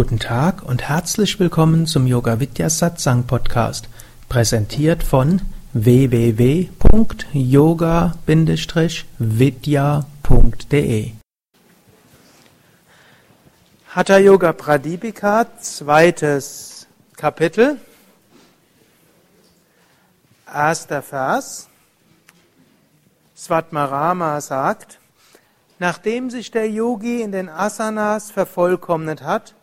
Guten Tag und herzlich willkommen zum Yoga Vidya Satsang Podcast, präsentiert von www.yoga-vidya.de. Hatha Yoga Pradipika, zweites Kapitel, erster Vers. Svatmarama sagt, Nachdem sich der Yogi in den Asanas vervollkommnet hat,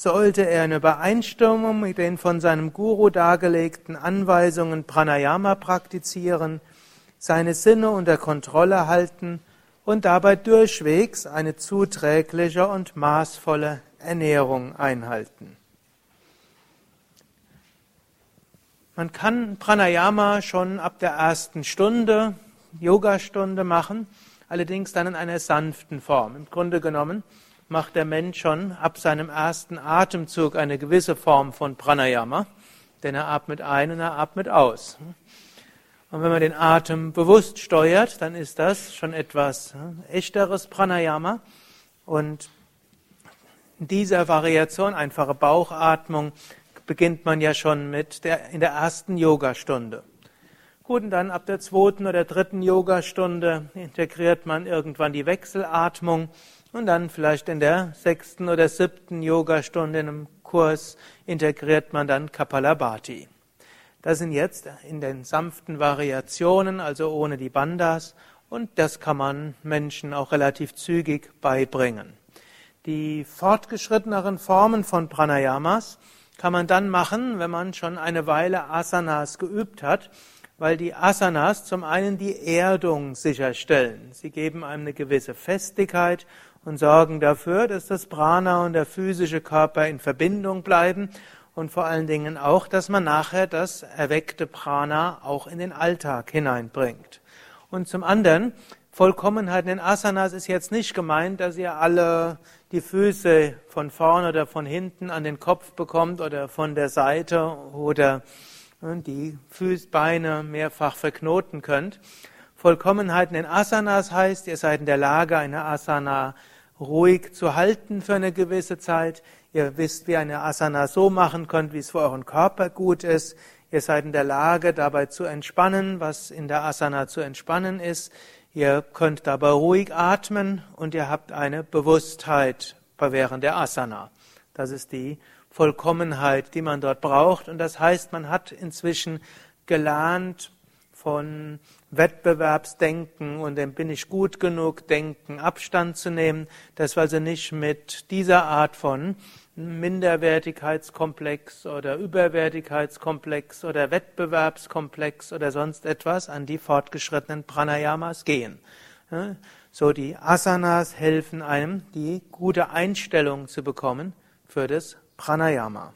sollte er in Übereinstimmung mit den von seinem Guru dargelegten Anweisungen Pranayama praktizieren, seine Sinne unter Kontrolle halten und dabei durchwegs eine zuträgliche und maßvolle Ernährung einhalten. Man kann Pranayama schon ab der ersten Stunde, Yogastunde machen allerdings dann in einer sanften Form. Im Grunde genommen macht der Mensch schon ab seinem ersten Atemzug eine gewisse Form von Pranayama, denn er atmet ein und er atmet aus. Und wenn man den Atem bewusst steuert, dann ist das schon etwas echteres Pranayama. Und in dieser Variation, einfache Bauchatmung, beginnt man ja schon mit der, in der ersten Yogastunde. Gut, und dann ab der zweiten oder dritten Yogastunde integriert man irgendwann die Wechselatmung und dann vielleicht in der sechsten oder siebten Yogastunde in einem Kurs integriert man dann Kapalabhati. Das sind jetzt in den sanften Variationen, also ohne die Bandas, und das kann man Menschen auch relativ zügig beibringen. Die fortgeschritteneren Formen von Pranayamas kann man dann machen, wenn man schon eine Weile Asanas geübt hat weil die Asanas zum einen die Erdung sicherstellen. Sie geben einem eine gewisse Festigkeit und sorgen dafür, dass das Prana und der physische Körper in Verbindung bleiben und vor allen Dingen auch, dass man nachher das erweckte Prana auch in den Alltag hineinbringt. Und zum anderen, Vollkommenheit in Asanas ist jetzt nicht gemeint, dass ihr alle die Füße von vorne oder von hinten an den Kopf bekommt oder von der Seite oder die Fußbeine mehrfach verknoten könnt. Vollkommenheit in Asanas heißt, ihr seid in der Lage, eine Asana ruhig zu halten für eine gewisse Zeit. Ihr wisst, wie eine Asana so machen könnt, wie es für euren Körper gut ist. Ihr seid in der Lage, dabei zu entspannen, was in der Asana zu entspannen ist. Ihr könnt dabei ruhig atmen und ihr habt eine Bewusstheit während der Asana. Das ist die Vollkommenheit, die man dort braucht. Und das heißt, man hat inzwischen gelernt, von Wettbewerbsdenken und dem bin ich gut genug Denken Abstand zu nehmen, dass wir also nicht mit dieser Art von Minderwertigkeitskomplex oder Überwertigkeitskomplex oder Wettbewerbskomplex oder sonst etwas an die fortgeschrittenen Pranayamas gehen. So die Asanas helfen einem, die gute Einstellung zu bekommen für das Pranayama.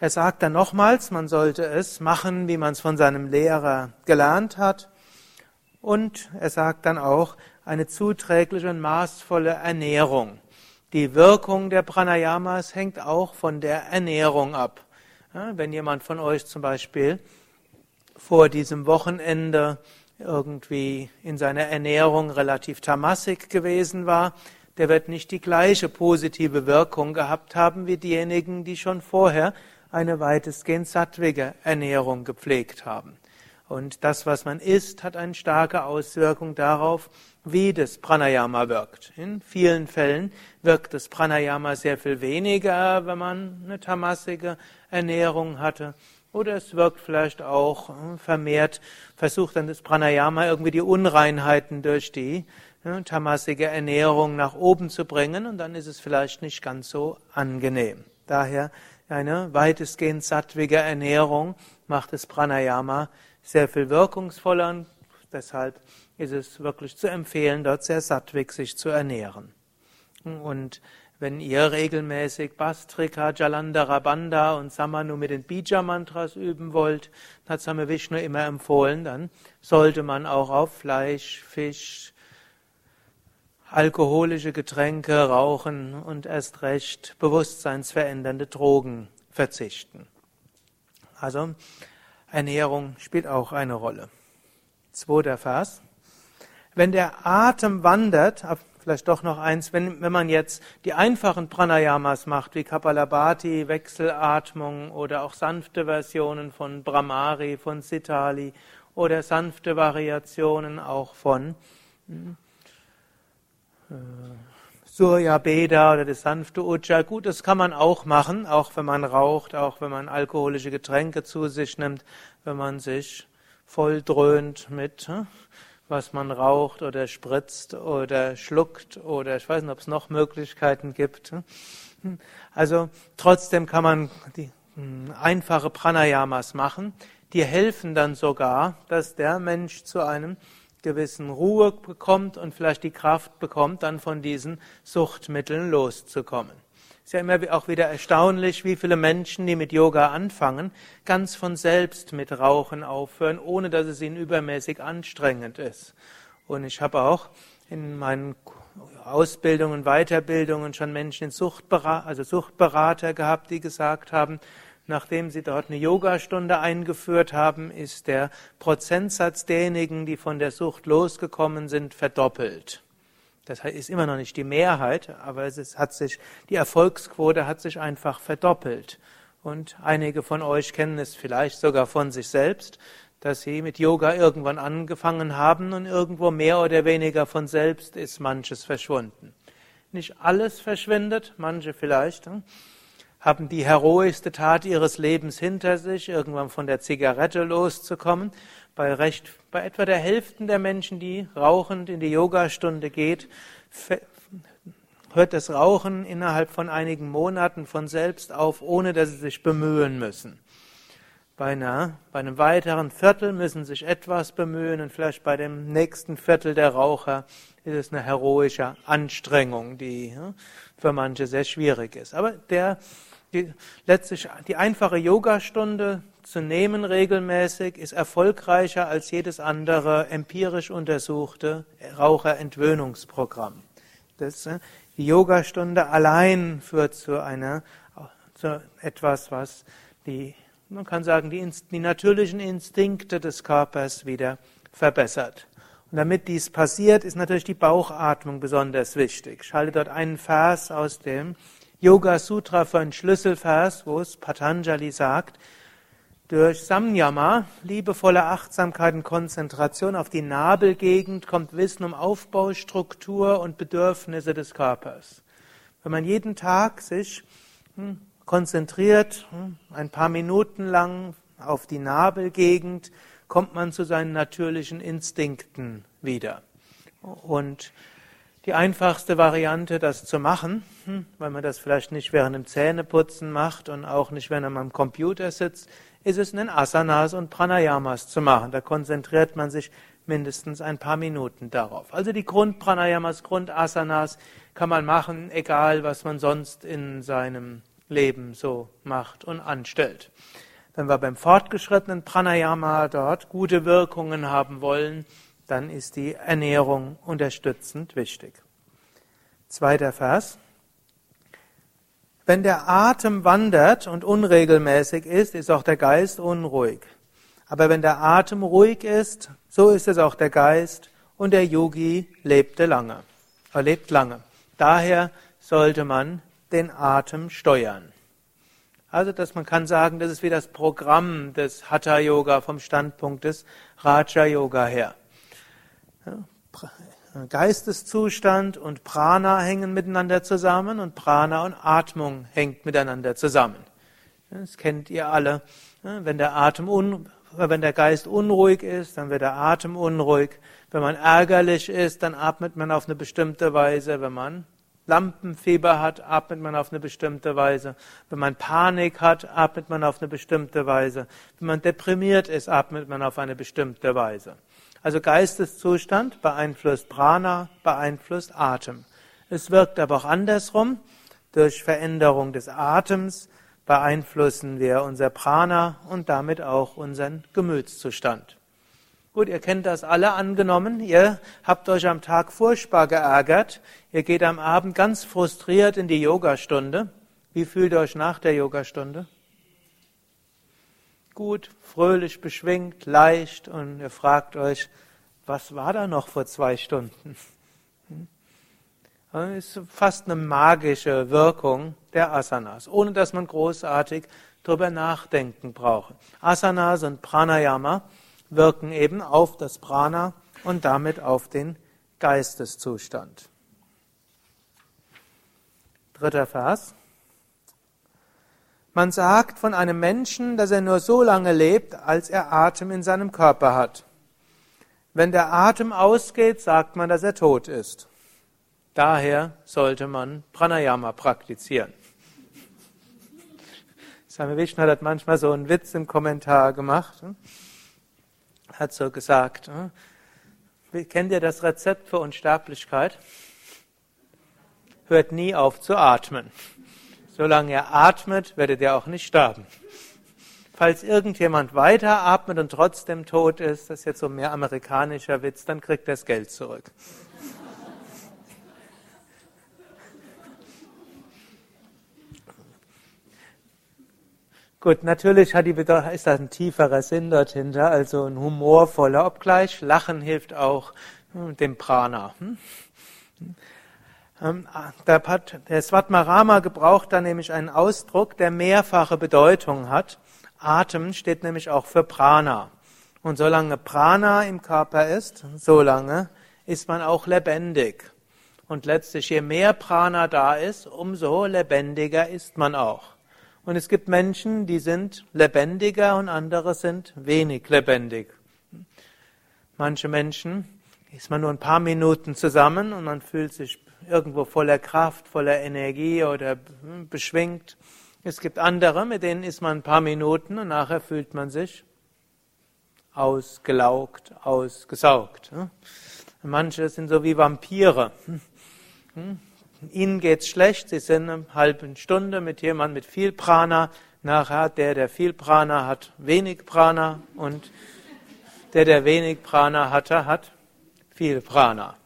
Er sagt dann nochmals, man sollte es machen, wie man es von seinem Lehrer gelernt hat. Und er sagt dann auch, eine zuträgliche und maßvolle Ernährung. Die Wirkung der Pranayamas hängt auch von der Ernährung ab. wenn jemand von euch zum Beispiel vor diesem Wochenende irgendwie in seiner Ernährung relativ tamassig gewesen war, der wird nicht die gleiche positive Wirkung gehabt haben wie diejenigen, die schon vorher eine weitestgehend sattwige Ernährung gepflegt haben. Und das, was man isst, hat eine starke Auswirkung darauf, wie das Pranayama wirkt. In vielen Fällen wirkt das Pranayama sehr viel weniger, wenn man eine tamassige Ernährung hatte. Oder es wirkt vielleicht auch vermehrt, versucht dann das Pranayama irgendwie die Unreinheiten durch die tamasige Ernährung nach oben zu bringen und dann ist es vielleicht nicht ganz so angenehm. Daher eine weitestgehend sattwige Ernährung macht das Pranayama sehr viel wirkungsvoller und deshalb ist es wirklich zu empfehlen, dort sehr sattwig sich zu ernähren. Und wenn ihr regelmäßig Bastrika, Jalandhara Bandha und Samanu mit den Bija-Mantras üben wollt, hat Same Vishnu immer empfohlen, dann sollte man auch auf Fleisch, Fisch, alkoholische Getränke, Rauchen und erst recht bewusstseinsverändernde Drogen verzichten. Also Ernährung spielt auch eine Rolle. Zweiter Vers. Wenn der Atem wandert, vielleicht doch noch eins, wenn, wenn man jetzt die einfachen Pranayamas macht, wie Kapalabhati, Wechselatmung oder auch sanfte Versionen von Brahmari, von Sitali oder sanfte Variationen auch von hm, Surya Beda oder das sanfte Ujja. Gut, das kann man auch machen, auch wenn man raucht, auch wenn man alkoholische Getränke zu sich nimmt, wenn man sich voll dröhnt mit hm, was man raucht oder spritzt oder schluckt oder ich weiß nicht, ob es noch Möglichkeiten gibt. Also trotzdem kann man die hm, einfache Pranayamas machen. Die helfen dann sogar, dass der Mensch zu einem gewissen Ruhe bekommt und vielleicht die Kraft bekommt, dann von diesen Suchtmitteln loszukommen. Es ist ja immer auch wieder erstaunlich, wie viele Menschen, die mit Yoga anfangen, ganz von selbst mit Rauchen aufhören, ohne dass es ihnen übermäßig anstrengend ist. Und ich habe auch in meinen Ausbildungen, Weiterbildungen schon Menschen, Suchtberater, also Suchtberater gehabt, die gesagt haben, nachdem sie dort eine Yogastunde eingeführt haben, ist der Prozentsatz derjenigen, die von der Sucht losgekommen sind, verdoppelt. Das ist immer noch nicht die Mehrheit, aber es hat sich, die Erfolgsquote hat sich einfach verdoppelt. Und einige von euch kennen es vielleicht sogar von sich selbst, dass sie mit Yoga irgendwann angefangen haben und irgendwo mehr oder weniger von selbst ist manches verschwunden. Nicht alles verschwindet, manche vielleicht hm, haben die heroischste Tat ihres Lebens hinter sich, irgendwann von der Zigarette loszukommen bei, recht, bei etwa der Hälfte der Menschen, die rauchend in die Yogastunde geht, hört das Rauchen innerhalb von einigen Monaten von selbst auf, ohne dass sie sich bemühen müssen. Bei, einer, bei einem weiteren Viertel müssen sich etwas bemühen und vielleicht bei dem nächsten Viertel der Raucher ist es eine heroische Anstrengung, die für manche sehr schwierig ist. Aber der, die, letztlich die einfache Yogastunde zu nehmen regelmäßig ist erfolgreicher als jedes andere empirisch untersuchte Raucherentwöhnungsprogramm. Das, äh, die Yogastunde allein führt zu einer, zu etwas, was die, man kann sagen, die, die natürlichen Instinkte des Körpers wieder verbessert. Und damit dies passiert, ist natürlich die Bauchatmung besonders wichtig. Ich halte dort einen Vers aus dem Yoga Sutra für einen Schlüsselvers, wo es Patanjali sagt, durch Samyama, liebevolle Achtsamkeit und Konzentration auf die Nabelgegend, kommt Wissen um Aufbau, Struktur und Bedürfnisse des Körpers. Wenn man jeden Tag sich hm, konzentriert, hm, ein paar Minuten lang auf die Nabelgegend, kommt man zu seinen natürlichen Instinkten wieder. Und die einfachste Variante, das zu machen, hm, weil man das vielleicht nicht während dem Zähneputzen macht und auch nicht, wenn man am Computer sitzt, ist es in den Asanas und Pranayamas zu machen. Da konzentriert man sich mindestens ein paar Minuten darauf. Also die Grundpranayamas, Grundasanas kann man machen, egal was man sonst in seinem Leben so macht und anstellt. Wenn wir beim fortgeschrittenen Pranayama dort gute Wirkungen haben wollen, dann ist die Ernährung unterstützend wichtig. Zweiter Vers. Wenn der Atem wandert und unregelmäßig ist, ist auch der Geist unruhig. Aber wenn der Atem ruhig ist, so ist es auch der Geist und der Yogi lebte lange. Er lebt lange. Daher sollte man den Atem steuern. Also, dass man kann sagen, das ist wie das Programm des Hatha Yoga vom Standpunkt des Raja Yoga her. Geisteszustand und Prana hängen miteinander zusammen und Prana und Atmung hängt miteinander zusammen. Das kennt ihr alle. Wenn der Atem un, wenn der Geist unruhig ist, dann wird der Atem unruhig. Wenn man ärgerlich ist, dann atmet man auf eine bestimmte Weise. Wenn man Lampenfieber hat, atmet man auf eine bestimmte Weise. Wenn man Panik hat, atmet man auf eine bestimmte Weise. Wenn man deprimiert ist, atmet man auf eine bestimmte Weise. Also Geisteszustand beeinflusst Prana, beeinflusst Atem. Es wirkt aber auch andersrum. Durch Veränderung des Atems beeinflussen wir unser Prana und damit auch unseren Gemütszustand. Gut, ihr kennt das alle angenommen. Ihr habt euch am Tag furchtbar geärgert. Ihr geht am Abend ganz frustriert in die Yogastunde. Wie fühlt ihr euch nach der Yogastunde? Gut, fröhlich, beschwingt, leicht und ihr fragt euch, was war da noch vor zwei Stunden? Hm? Das ist fast eine magische Wirkung der Asanas, ohne dass man großartig darüber nachdenken braucht. Asanas und Pranayama wirken eben auf das Prana und damit auf den Geisteszustand. Dritter Vers. Man sagt von einem Menschen, dass er nur so lange lebt, als er Atem in seinem Körper hat. Wenn der Atem ausgeht, sagt man, dass er tot ist. Daher sollte man Pranayama praktizieren. Swami Vishnu hat manchmal so einen Witz im Kommentar gemacht. Hat so gesagt, kennt ihr das Rezept für Unsterblichkeit? Hört nie auf zu atmen. Solange er atmet, werdet ihr auch nicht sterben. Falls irgendjemand weiter atmet und trotzdem tot ist, das ist jetzt so mehr amerikanischer Witz, dann kriegt er das Geld zurück. Gut, natürlich hat die ist da ein tieferer Sinn dort hinter, also ein humorvoller, obgleich Lachen hilft auch hm, dem Prana. Hm? Ähm, der Svatmarama gebraucht da nämlich einen Ausdruck, der mehrfache Bedeutung hat. Atem steht nämlich auch für Prana. Und solange Prana im Körper ist, solange ist man auch lebendig. Und letztlich, je mehr Prana da ist, umso lebendiger ist man auch. Und es gibt Menschen, die sind lebendiger und andere sind wenig lebendig. Manche Menschen ist man nur ein paar Minuten zusammen und man fühlt sich irgendwo voller Kraft, voller Energie oder beschwingt. Es gibt andere, mit denen ist man ein paar Minuten und nachher fühlt man sich ausgelaugt, ausgesaugt. Manche sind so wie Vampire. Ihnen geht's schlecht, Sie sind eine halbe Stunde mit jemandem mit viel Prana, nachher hat der, der viel Prana hat, wenig Prana und der, der wenig Prana hatte, hat viel Prana.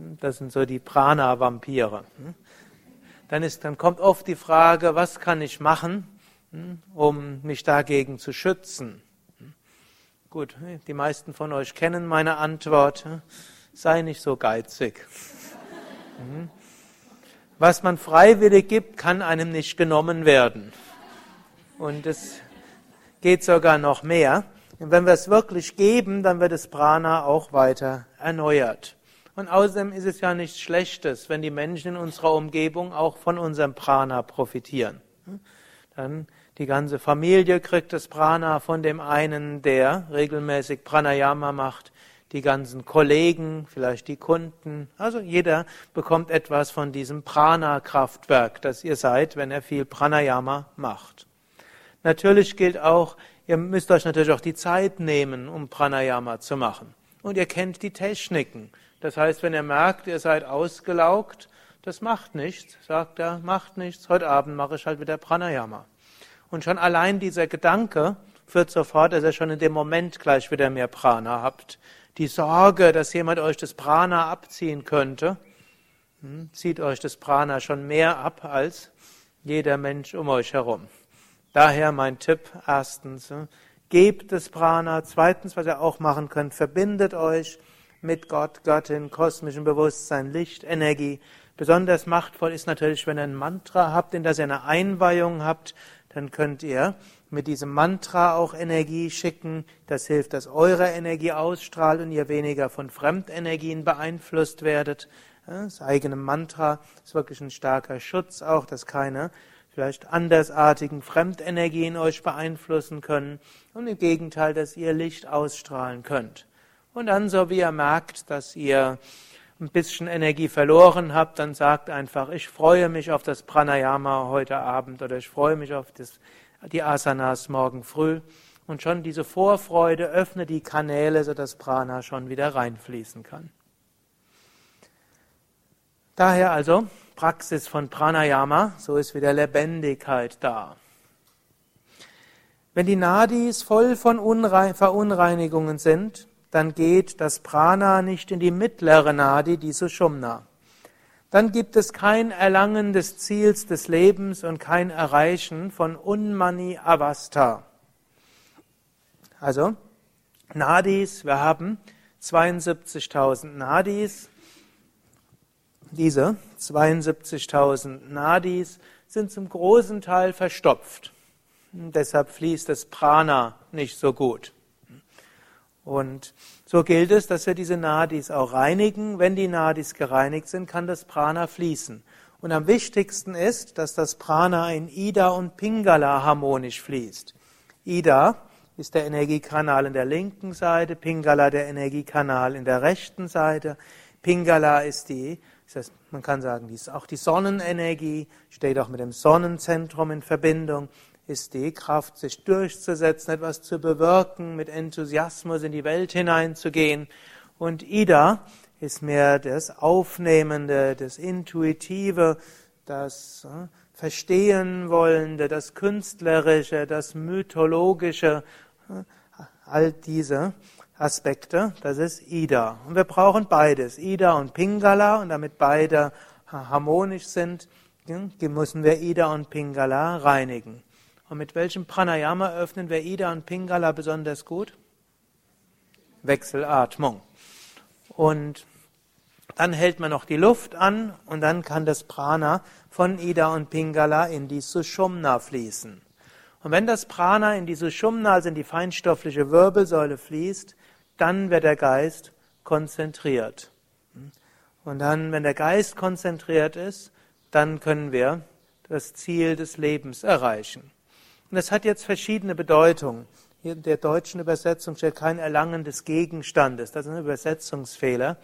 Das sind so die Prana-Vampire. Dann, ist, dann kommt oft die Frage, was kann ich machen, um mich dagegen zu schützen? Gut, die meisten von euch kennen meine Antwort. Sei nicht so geizig. Was man freiwillig gibt, kann einem nicht genommen werden. Und es geht sogar noch mehr. Und wenn wir es wirklich geben, dann wird das Prana auch weiter erneuert. Und außerdem ist es ja nichts Schlechtes, wenn die Menschen in unserer Umgebung auch von unserem Prana profitieren. Dann die ganze Familie kriegt das Prana von dem einen, der regelmäßig Pranayama macht die ganzen Kollegen, vielleicht die Kunden. Also jeder bekommt etwas von diesem Prana-Kraftwerk, das ihr seid, wenn er viel Pranayama macht. Natürlich gilt auch, ihr müsst euch natürlich auch die Zeit nehmen, um Pranayama zu machen. Und ihr kennt die Techniken. Das heißt, wenn ihr merkt, ihr seid ausgelaugt, das macht nichts, sagt er, macht nichts, heute Abend mache ich halt wieder Pranayama. Und schon allein dieser Gedanke führt sofort, dass ihr schon in dem Moment gleich wieder mehr Prana habt die Sorge, dass jemand euch das Prana abziehen könnte, hm, zieht euch das Prana schon mehr ab als jeder Mensch um euch herum. Daher mein Tipp, erstens, hm, gebt das Prana. Zweitens, was ihr auch machen könnt, verbindet euch mit Gott, Göttin, kosmischem Bewusstsein, Licht, Energie. Besonders machtvoll ist natürlich, wenn ihr ein Mantra habt, in das ihr eine Einweihung habt, dann könnt ihr mit diesem Mantra auch Energie schicken. Das hilft, dass eure Energie ausstrahlt und ihr weniger von Fremdenergien beeinflusst werdet. Das eigene Mantra ist wirklich ein starker Schutz auch, dass keine vielleicht andersartigen Fremdenergien euch beeinflussen können und im Gegenteil, dass ihr Licht ausstrahlen könnt. Und dann, so wie ihr merkt, dass ihr ein bisschen Energie verloren habt, dann sagt einfach, ich freue mich auf das Pranayama heute Abend oder ich freue mich auf das die Asanas morgen früh. Und schon diese Vorfreude öffnet die Kanäle, sodass Prana schon wieder reinfließen kann. Daher also Praxis von Pranayama, so ist wieder Lebendigkeit da. Wenn die Nadis voll von Unrein Verunreinigungen sind, dann geht das Prana nicht in die mittlere Nadi, die Sushumna dann gibt es kein Erlangen des Ziels des Lebens und kein Erreichen von Unmani Avasta. Also, Nadis, wir haben 72.000 Nadis. Diese 72.000 Nadis sind zum großen Teil verstopft. Deshalb fließt das Prana nicht so gut. Und so gilt es, dass wir diese Nadis auch reinigen. Wenn die Nadis gereinigt sind, kann das Prana fließen. Und am wichtigsten ist, dass das Prana in Ida und Pingala harmonisch fließt. Ida ist der Energiekanal in der linken Seite, Pingala der Energiekanal in der rechten Seite. Pingala ist die, ist man kann sagen, die ist auch die Sonnenenergie, steht auch mit dem Sonnenzentrum in Verbindung ist die Kraft, sich durchzusetzen, etwas zu bewirken, mit Enthusiasmus in die Welt hineinzugehen. Und Ida ist mehr das Aufnehmende, das Intuitive, das äh, Verstehen wollende, das Künstlerische, das Mythologische, äh, all diese Aspekte, das ist Ida. Und wir brauchen beides, Ida und Pingala, und damit beide harmonisch sind, müssen wir Ida und Pingala reinigen. Und mit welchem Pranayama öffnen wir Ida und Pingala besonders gut? Wechselatmung. Und dann hält man noch die Luft an und dann kann das Prana von Ida und Pingala in die Sushumna fließen. Und wenn das Prana in die Sushumna, also in die feinstoffliche Wirbelsäule fließt, dann wird der Geist konzentriert. Und dann, wenn der Geist konzentriert ist, dann können wir das Ziel des Lebens erreichen. Und das hat jetzt verschiedene Bedeutungen. Hier in der deutschen Übersetzung steht kein Erlangen des Gegenstandes. Das ist ein Übersetzungsfehler.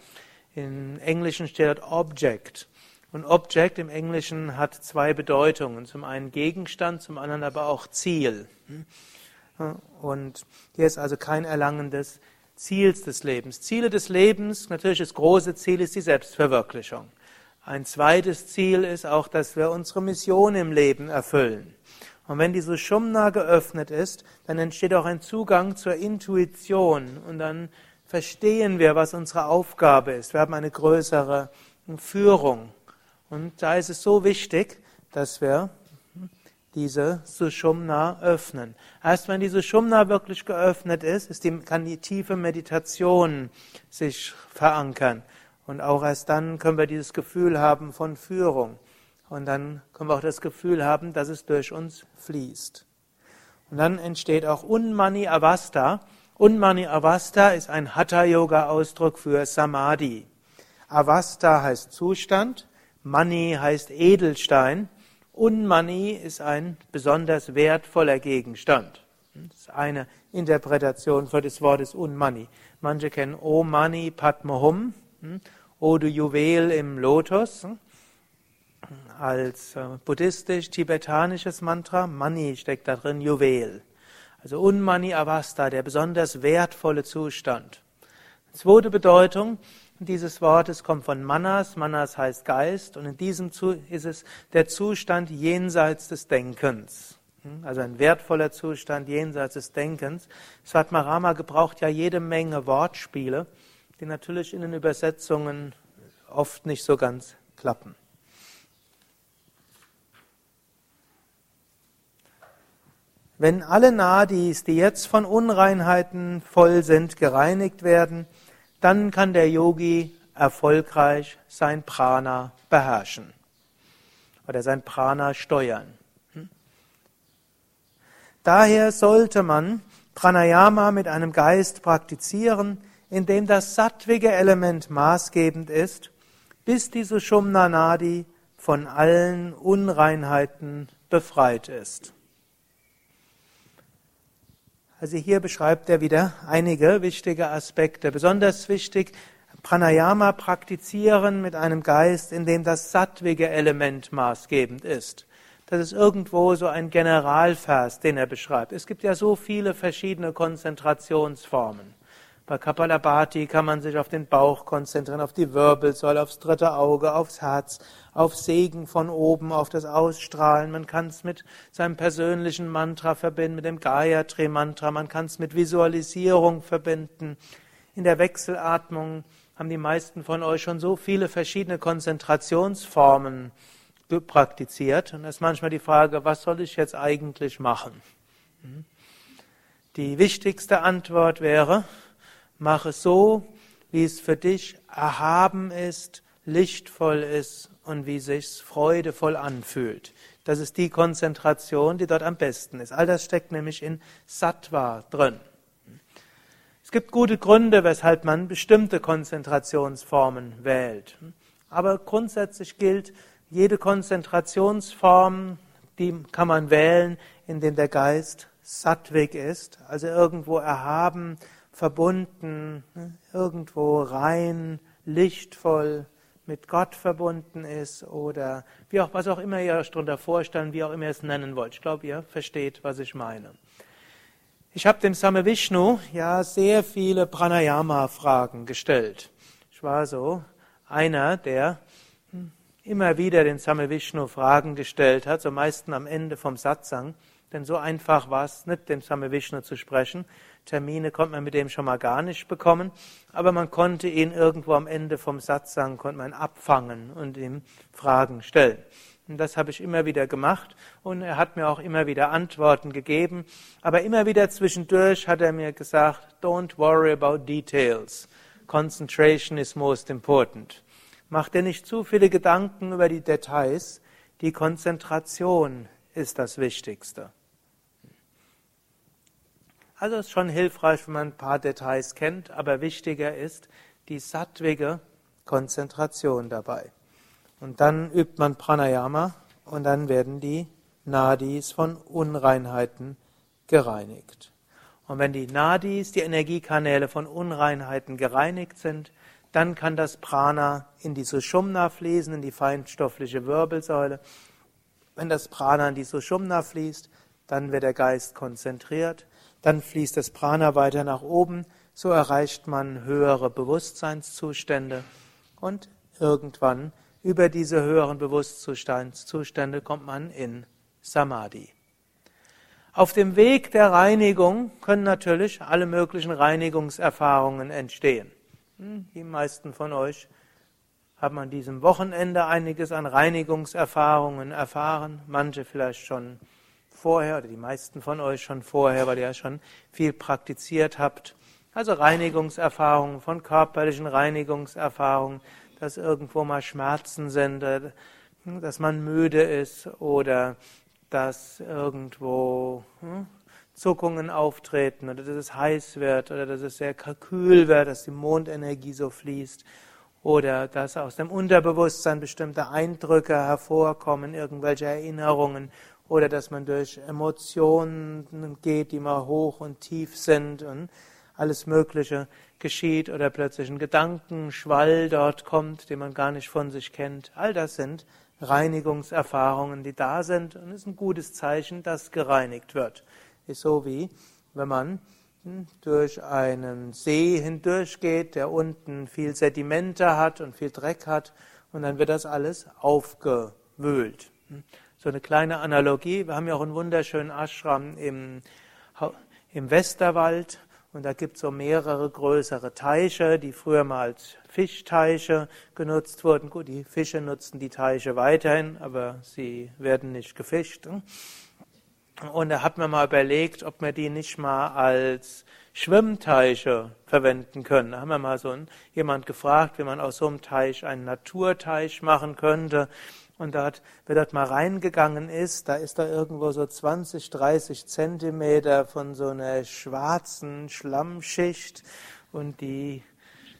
Im Englischen steht Object. Und Object im Englischen hat zwei Bedeutungen. Zum einen Gegenstand, zum anderen aber auch Ziel. Und hier ist also kein Erlangen des Ziels des Lebens. Ziele des Lebens, natürlich das große Ziel ist die Selbstverwirklichung. Ein zweites Ziel ist auch, dass wir unsere Mission im Leben erfüllen. Und wenn diese Shumna geöffnet ist, dann entsteht auch ein Zugang zur Intuition und dann verstehen wir, was unsere Aufgabe ist. Wir haben eine größere Führung. Und da ist es so wichtig, dass wir diese Sushumna öffnen. Erst wenn diese Sushumna wirklich geöffnet ist, ist die, kann die tiefe Meditation sich verankern. Und auch erst dann können wir dieses Gefühl haben von Führung. Und dann können wir auch das Gefühl haben, dass es durch uns fließt. Und dann entsteht auch Unmani Avasta. Unmani Avasta ist ein Hatha-Yoga-Ausdruck für Samadhi. Avasta heißt Zustand, Mani heißt Edelstein. Unmani ist ein besonders wertvoller Gegenstand. Das ist eine Interpretation für das Wortes Unmani. Manche kennen O Mani Padma Hum, hm, O du Juwel im Lotus. Als äh, buddhistisch-tibetanisches Mantra. Mani steckt da drin, Juwel. Also Unmani Avasta, der besonders wertvolle Zustand. Zweite Bedeutung dieses Wortes kommt von Manas. Manas heißt Geist und in diesem ist es der Zustand jenseits des Denkens. Hm, also ein wertvoller Zustand jenseits des Denkens. Svatmarama gebraucht ja jede Menge Wortspiele, die natürlich in den Übersetzungen oft nicht so ganz klappen. Wenn alle Nadis, die jetzt von Unreinheiten voll sind, gereinigt werden, dann kann der Yogi erfolgreich sein Prana beherrschen oder sein Prana steuern. Hm? Daher sollte man Pranayama mit einem Geist praktizieren, in dem das sattwige Element maßgebend ist, bis diese Shumna Nadi von allen Unreinheiten befreit ist. Also hier beschreibt er wieder einige wichtige Aspekte. Besonders wichtig, Pranayama praktizieren mit einem Geist, in dem das sattwige Element maßgebend ist. Das ist irgendwo so ein Generalvers, den er beschreibt. Es gibt ja so viele verschiedene Konzentrationsformen. Bei Kapalabhati kann man sich auf den Bauch konzentrieren, auf die Wirbelsäule, aufs dritte Auge, aufs Herz, auf Segen von oben, auf das Ausstrahlen. Man kann es mit seinem persönlichen Mantra verbinden, mit dem Gayatri-Mantra. Man kann es mit Visualisierung verbinden. In der Wechselatmung haben die meisten von euch schon so viele verschiedene Konzentrationsformen praktiziert. Und da ist manchmal die Frage, was soll ich jetzt eigentlich machen? Hm? Die wichtigste Antwort wäre, Mach es so, wie es für dich erhaben ist, lichtvoll ist und wie sich's freudevoll anfühlt. Das ist die Konzentration, die dort am besten ist. All das steckt nämlich in Sattva drin. Es gibt gute Gründe, weshalb man bestimmte Konzentrationsformen wählt. Aber grundsätzlich gilt, jede Konzentrationsform, die kann man wählen, indem der Geist sattwig ist, also irgendwo erhaben, verbunden, irgendwo rein, lichtvoll, mit Gott verbunden ist oder wie auch, was auch immer ihr euch darunter vorstellen, wie auch immer ihr es nennen wollt. Ich glaube, ihr versteht, was ich meine. Ich habe dem Same Vishnu ja sehr viele Pranayama-Fragen gestellt. Ich war so einer, der immer wieder den Same Vishnu Fragen gestellt hat, so meistens am Ende vom Satsang. Denn so einfach war es nicht, dem Same Vishnu zu sprechen. Termine konnte man mit dem schon mal gar nicht bekommen, aber man konnte ihn irgendwo am Ende vom Satsang konnte man abfangen und ihm Fragen stellen. Und das habe ich immer wieder gemacht und er hat mir auch immer wieder Antworten gegeben. Aber immer wieder zwischendurch hat er mir gesagt, don't worry about details. Concentration is most important. Mach dir nicht zu viele Gedanken über die Details. Die Konzentration ist das Wichtigste. Also es ist schon hilfreich, wenn man ein paar Details kennt, aber wichtiger ist die sattwige Konzentration dabei. Und dann übt man Pranayama und dann werden die Nadis von Unreinheiten gereinigt. Und wenn die Nadis, die Energiekanäle von Unreinheiten gereinigt sind, dann kann das Prana in die Sushumna fließen, in die feinstoffliche Wirbelsäule. Wenn das Prana in die Sushumna fließt, dann wird der Geist konzentriert, dann fließt das Prana weiter nach oben, so erreicht man höhere Bewusstseinszustände und irgendwann über diese höheren Bewusstseinszustände kommt man in Samadhi. Auf dem Weg der Reinigung können natürlich alle möglichen Reinigungserfahrungen entstehen. Hm, die meisten von euch haben an diesem Wochenende einiges an Reinigungserfahrungen erfahren, manche vielleicht schon vorher oder die meisten von euch schon vorher, weil ihr ja schon viel praktiziert habt. Also Reinigungserfahrungen von körperlichen Reinigungserfahrungen, dass irgendwo mal Schmerzen sind, äh, dass man müde ist oder dass irgendwo hm, Zuckungen auftreten oder dass es heiß wird oder dass es sehr kühl wird, dass die Mondenergie so fließt oder dass aus dem Unterbewusstsein bestimmte Eindrücke hervorkommen, irgendwelche Erinnerungen oder dass man durch Emotionen geht, die mal hoch und tief sind und alles Mögliche geschieht oder plötzlich ein Gedankenschwall dort kommt, den man gar nicht von sich kennt. All das sind Reinigungserfahrungen, die da sind und ist ein gutes Zeichen, dass gereinigt wird. Ist so wie, wenn man durch einen See hindurchgeht, der unten viel Sedimente hat und viel Dreck hat und dann wird das alles aufgewühlt. Hm. So eine kleine Analogie. Wir haben ja auch einen wunderschönen Ashram im, im Westerwald. Und da gibt es so mehrere größere Teiche, die früher mal als Fischteiche genutzt wurden. Gut, die Fische nutzen die Teiche weiterhin, aber sie werden nicht gefischt. Und da hat man mal überlegt, ob wir die nicht mal als Schwimmteiche verwenden können. Da haben wir mal so jemand gefragt, wie man aus so einem Teich einen Naturteich machen könnte. Und dort, wer dort mal reingegangen ist, da ist da irgendwo so 20, 30 Zentimeter von so einer schwarzen Schlammschicht und die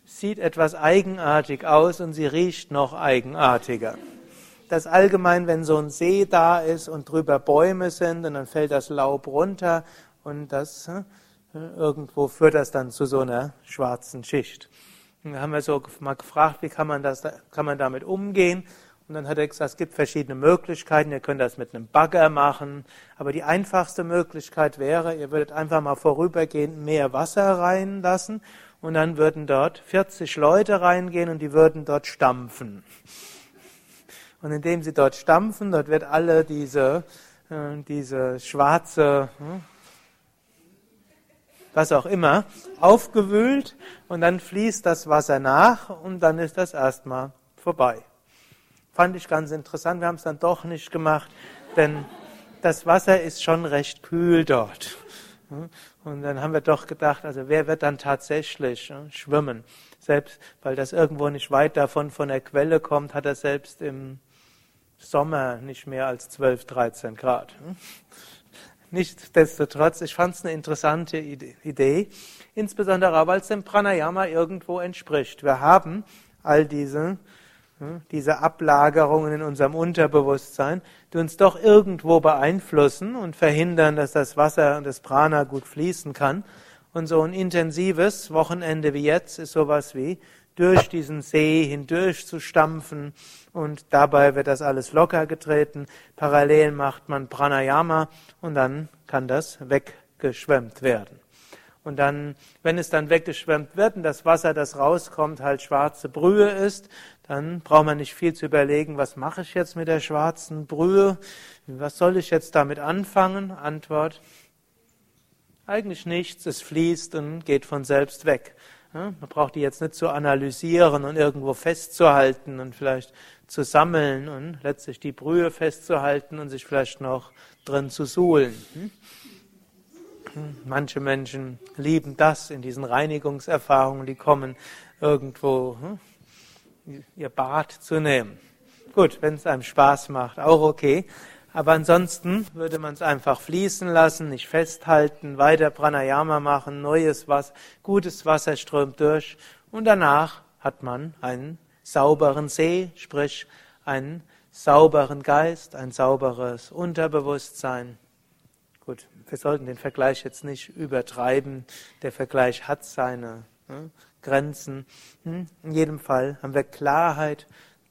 sieht etwas eigenartig aus und sie riecht noch eigenartiger. Das allgemein, wenn so ein See da ist und drüber Bäume sind und dann fällt das Laub runter und das äh, irgendwo führt das dann zu so einer schwarzen Schicht. Da haben wir so mal gefragt, wie kann man das, kann man damit umgehen? Und dann hat er gesagt, es gibt verschiedene Möglichkeiten. Ihr könnt das mit einem Bagger machen. Aber die einfachste Möglichkeit wäre, ihr würdet einfach mal vorübergehend mehr Wasser reinlassen. Und dann würden dort 40 Leute reingehen und die würden dort stampfen. Und indem sie dort stampfen, dort wird alle diese, äh, diese schwarze, hm, was auch immer, aufgewühlt und dann fließt das Wasser nach und dann ist das erstmal vorbei. Fand ich ganz interessant. Wir haben es dann doch nicht gemacht, denn das Wasser ist schon recht kühl dort. Und dann haben wir doch gedacht, also wer wird dann tatsächlich schwimmen? Selbst, weil das irgendwo nicht weit davon von der Quelle kommt, hat er selbst im Sommer nicht mehr als 12, 13 Grad. Nichtsdestotrotz, ich fand es eine interessante Idee, insbesondere weil es dem Pranayama irgendwo entspricht. Wir haben all diese, diese Ablagerungen in unserem Unterbewusstsein, die uns doch irgendwo beeinflussen und verhindern, dass das Wasser und das Prana gut fließen kann. Und so ein intensives Wochenende wie jetzt ist sowas wie durch diesen See hindurch zu stampfen und dabei wird das alles locker getreten. Parallel macht man Pranayama und dann kann das weggeschwemmt werden. Und dann, wenn es dann weggeschwemmt wird und das Wasser, das rauskommt, halt schwarze Brühe ist, dann braucht man nicht viel zu überlegen, was mache ich jetzt mit der schwarzen Brühe? Was soll ich jetzt damit anfangen? Antwort, eigentlich nichts, es fließt und geht von selbst weg. Man braucht die jetzt nicht zu analysieren und irgendwo festzuhalten und vielleicht zu sammeln und letztlich die Brühe festzuhalten und sich vielleicht noch drin zu suhlen. Manche Menschen lieben das in diesen Reinigungserfahrungen, die kommen irgendwo hm, ihr Bad zu nehmen. Gut, wenn es einem Spaß macht, auch okay. Aber ansonsten würde man es einfach fließen lassen, nicht festhalten, weiter Pranayama machen, neues Wasser, gutes Wasser strömt durch und danach hat man einen sauberen See, sprich einen sauberen Geist, ein sauberes Unterbewusstsein. Wir sollten den Vergleich jetzt nicht übertreiben. Der Vergleich hat seine ne, Grenzen. Hm? In jedem Fall haben wir Klarheit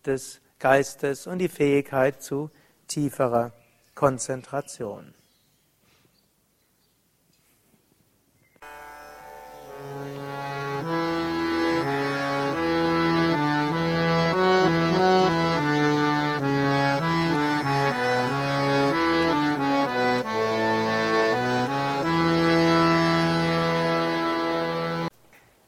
des Geistes und die Fähigkeit zu tieferer Konzentration.